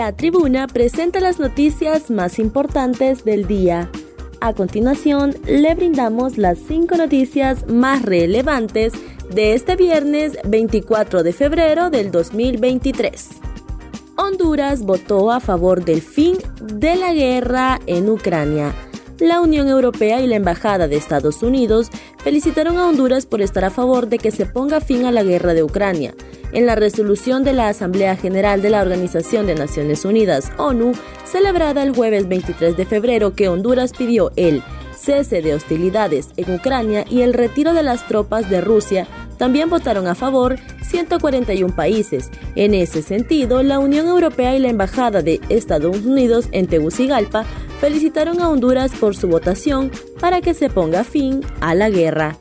La tribuna presenta las noticias más importantes del día. A continuación, le brindamos las cinco noticias más relevantes de este viernes 24 de febrero del 2023. Honduras votó a favor del fin de la guerra en Ucrania. La Unión Europea y la Embajada de Estados Unidos felicitaron a Honduras por estar a favor de que se ponga fin a la guerra de Ucrania. En la resolución de la Asamblea General de la Organización de Naciones Unidas, ONU, celebrada el jueves 23 de febrero, que Honduras pidió el cese de hostilidades en Ucrania y el retiro de las tropas de Rusia, también votaron a favor 141 países. En ese sentido, la Unión Europea y la Embajada de Estados Unidos en Tegucigalpa felicitaron a Honduras por su votación para que se ponga fin a la guerra.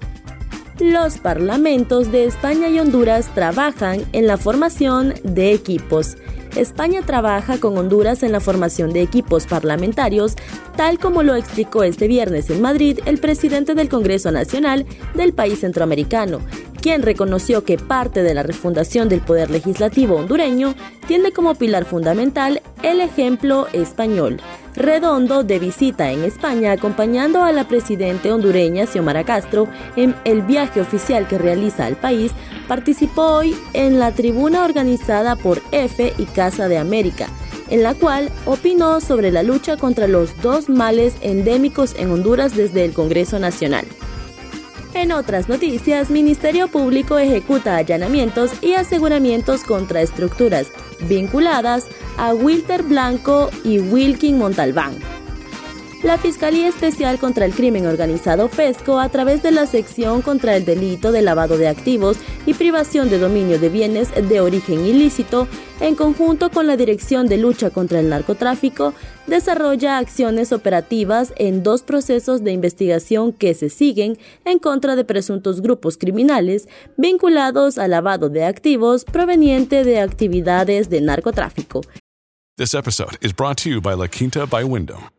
Los parlamentos de España y Honduras trabajan en la formación de equipos. España trabaja con Honduras en la formación de equipos parlamentarios, tal como lo explicó este viernes en Madrid el presidente del Congreso Nacional del país centroamericano, quien reconoció que parte de la refundación del poder legislativo hondureño tiene como pilar fundamental el ejemplo español. Redondo, de visita en España acompañando a la presidenta hondureña Xiomara Castro en el viaje oficial que realiza al país, participó hoy en la tribuna organizada por EFE y Casa de América, en la cual opinó sobre la lucha contra los dos males endémicos en Honduras desde el Congreso Nacional. En otras noticias, Ministerio Público ejecuta allanamientos y aseguramientos contra estructuras vinculadas a Wilter Blanco y Wilkin Montalbán. La Fiscalía Especial contra el Crimen Organizado FESCO, a través de la sección contra el delito de lavado de activos y privación de dominio de bienes de origen ilícito, en conjunto con la Dirección de Lucha contra el Narcotráfico, desarrolla acciones operativas en dos procesos de investigación que se siguen en contra de presuntos grupos criminales vinculados al lavado de activos proveniente de actividades de narcotráfico. This episode is brought to you by La Quinta by Wyndham.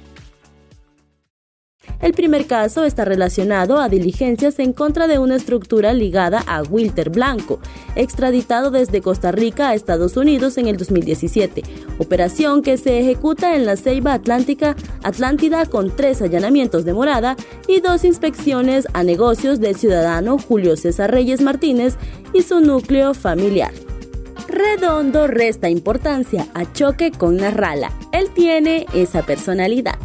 El primer caso está relacionado a diligencias en contra de una estructura ligada a Wilter Blanco, extraditado desde Costa Rica a Estados Unidos en el 2017, operación que se ejecuta en la Ceiba Atlántica Atlántida con tres allanamientos de morada y dos inspecciones a negocios del ciudadano Julio César Reyes Martínez y su núcleo familiar. Redondo resta importancia a choque con Narrala. Él tiene esa personalidad.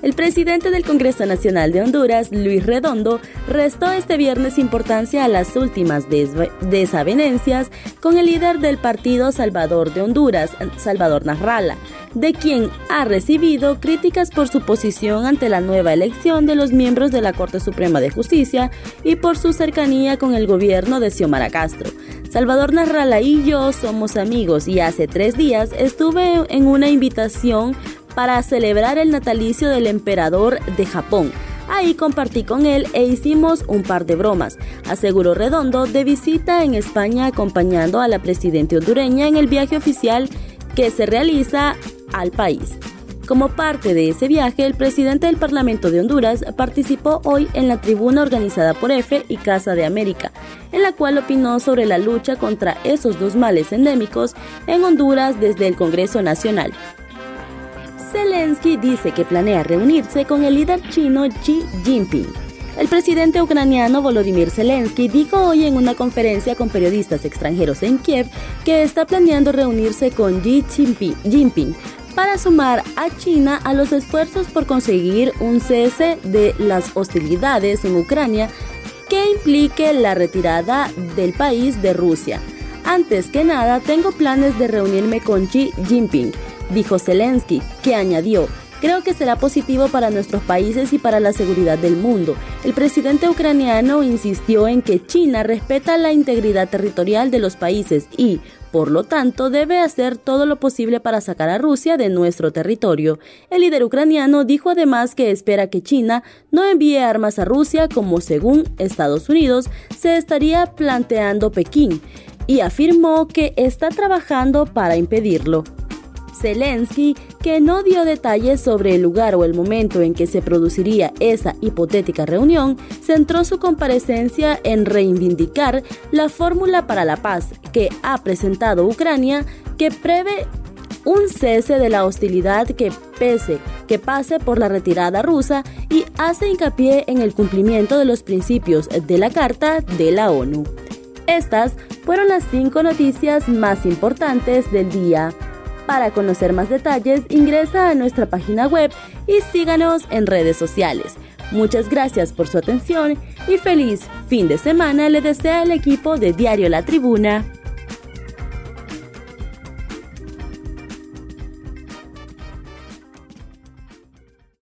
El presidente del Congreso Nacional de Honduras, Luis Redondo, restó este viernes importancia a las últimas desavenencias con el líder del Partido Salvador de Honduras, Salvador Narrala, de quien ha recibido críticas por su posición ante la nueva elección de los miembros de la Corte Suprema de Justicia y por su cercanía con el gobierno de Xiomara Castro. Salvador Narrala y yo somos amigos y hace tres días estuve en una invitación para celebrar el natalicio del emperador de Japón. Ahí compartí con él e hicimos un par de bromas, aseguró Redondo de visita en España acompañando a la presidenta hondureña en el viaje oficial que se realiza al país. Como parte de ese viaje, el presidente del Parlamento de Honduras participó hoy en la tribuna organizada por EFE y Casa de América, en la cual opinó sobre la lucha contra esos dos males endémicos en Honduras desde el Congreso Nacional. Zelensky dice que planea reunirse con el líder chino Xi Jinping. El presidente ucraniano Volodymyr Zelensky dijo hoy en una conferencia con periodistas extranjeros en Kiev que está planeando reunirse con Xi Jinping para sumar a China a los esfuerzos por conseguir un cese de las hostilidades en Ucrania que implique la retirada del país de Rusia. Antes que nada, tengo planes de reunirme con Xi Jinping, dijo Zelensky, que añadió, Creo que será positivo para nuestros países y para la seguridad del mundo. El presidente ucraniano insistió en que China respeta la integridad territorial de los países y, por lo tanto, debe hacer todo lo posible para sacar a Rusia de nuestro territorio. El líder ucraniano dijo además que espera que China no envíe armas a Rusia como, según Estados Unidos, se estaría planteando Pekín, y afirmó que está trabajando para impedirlo. Zelensky, que no dio detalles sobre el lugar o el momento en que se produciría esa hipotética reunión, centró su comparecencia en reivindicar la fórmula para la paz que ha presentado Ucrania, que prevé un cese de la hostilidad que pese que pase por la retirada rusa y hace hincapié en el cumplimiento de los principios de la Carta de la ONU. Estas fueron las cinco noticias más importantes del día. Para conocer más detalles, ingresa a nuestra página web y síganos en redes sociales. Muchas gracias por su atención y feliz fin de semana le desea el equipo de Diario La Tribuna.